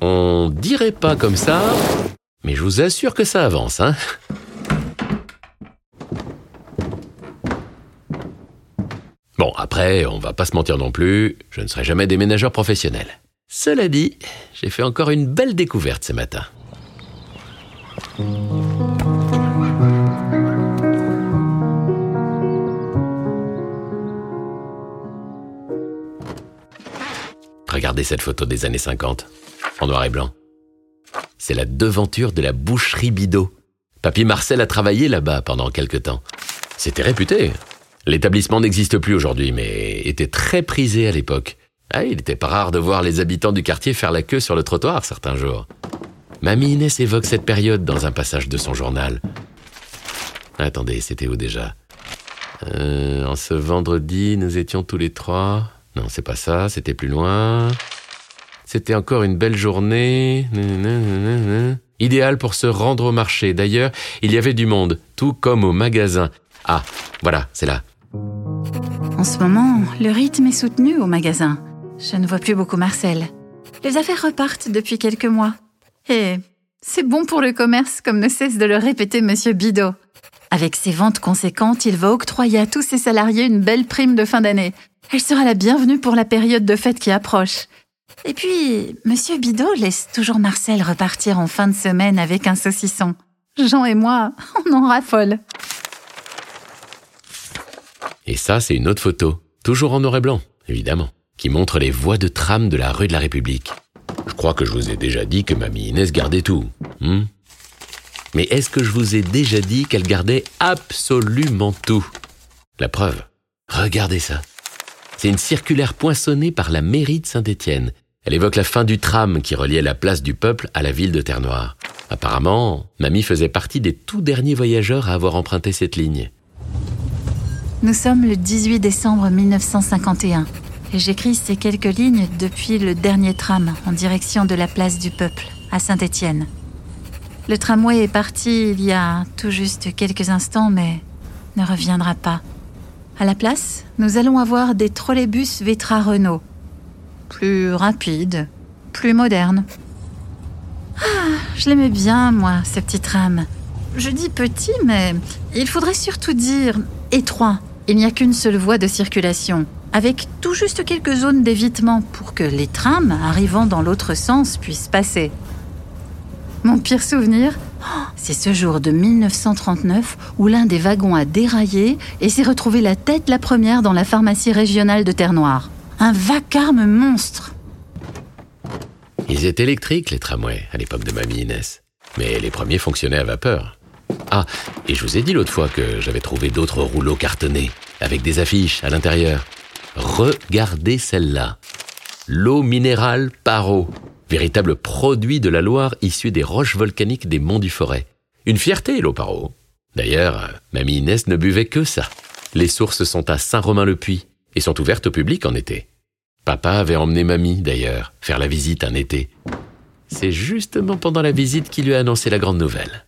On dirait pas comme ça, mais je vous assure que ça avance, hein. Bon, après, on va pas se mentir non plus, je ne serai jamais déménageur professionnel. Cela dit, j'ai fait encore une belle découverte ce matin. Regardez cette photo des années 50, en noir et blanc. C'est la devanture de la boucherie Bidot. Papy Marcel a travaillé là-bas pendant quelque temps. C'était réputé. L'établissement n'existe plus aujourd'hui, mais était très prisé à l'époque. Ah, il n'était pas rare de voir les habitants du quartier faire la queue sur le trottoir certains jours. Mamie Inès évoque cette période dans un passage de son journal. Attendez, c'était où déjà? Euh, En ce vendredi, nous étions tous les trois. Non, c'est pas ça, c'était plus loin. C'était encore une belle journée. Idéal pour se rendre au marché. D'ailleurs, il y avait du monde, tout comme au magasin. Ah, voilà, c'est là. En ce moment, le rythme est soutenu au magasin. Je ne vois plus beaucoup Marcel. Les affaires repartent depuis quelques mois. Et c'est bon pour le commerce, comme ne cesse de le répéter Monsieur Bidot. Avec ses ventes conséquentes, il va octroyer à tous ses salariés une belle prime de fin d'année. Elle sera la bienvenue pour la période de fête qui approche. Et puis, Monsieur Bidot laisse toujours Marcel repartir en fin de semaine avec un saucisson. Jean et moi, on en raffole. Et ça, c'est une autre photo, toujours en noir et blanc, évidemment, qui montre les voies de tram de la rue de la République. Je crois que je vous ai déjà dit que mamie Inès gardait tout. Hmm? Mais est-ce que je vous ai déjà dit qu'elle gardait absolument tout? La preuve, regardez ça. C'est une circulaire poinçonnée par la mairie de Saint-Étienne. Elle évoque la fin du tram qui reliait la place du peuple à la ville de Terre-Noire. Apparemment, mamie faisait partie des tout derniers voyageurs à avoir emprunté cette ligne. Nous sommes le 18 décembre 1951 et j'écris ces quelques lignes depuis le dernier tram en direction de la place du Peuple, à Saint-Étienne. Le tramway est parti il y a tout juste quelques instants, mais ne reviendra pas. À la place, nous allons avoir des trolleybus Vetra Renault. Plus rapides, plus modernes. Ah, je l'aimais bien, moi, ce petit tram. Je dis petit, mais il faudrait surtout dire étroit il n'y a qu'une seule voie de circulation, avec tout juste quelques zones d'évitement pour que les trams arrivant dans l'autre sens puissent passer. Mon pire souvenir, c'est ce jour de 1939 où l'un des wagons a déraillé et s'est retrouvé la tête la première dans la pharmacie régionale de Terre-Noire. Un vacarme monstre. Ils étaient électriques, les tramways, à l'époque de Mamie Inès. Mais les premiers fonctionnaient à vapeur. Ah, et je vous ai dit l'autre fois que j'avais trouvé d'autres rouleaux cartonnés, avec des affiches à l'intérieur. Regardez celle-là. L'eau minérale Paro, véritable produit de la Loire issu des roches volcaniques des monts du Forêt. Une fierté, l'eau Paro. D'ailleurs, mamie Inès ne buvait que ça. Les sources sont à Saint-Romain-le-Puy et sont ouvertes au public en été. Papa avait emmené mamie, d'ailleurs, faire la visite un été. C'est justement pendant la visite qu'il lui a annoncé la grande nouvelle.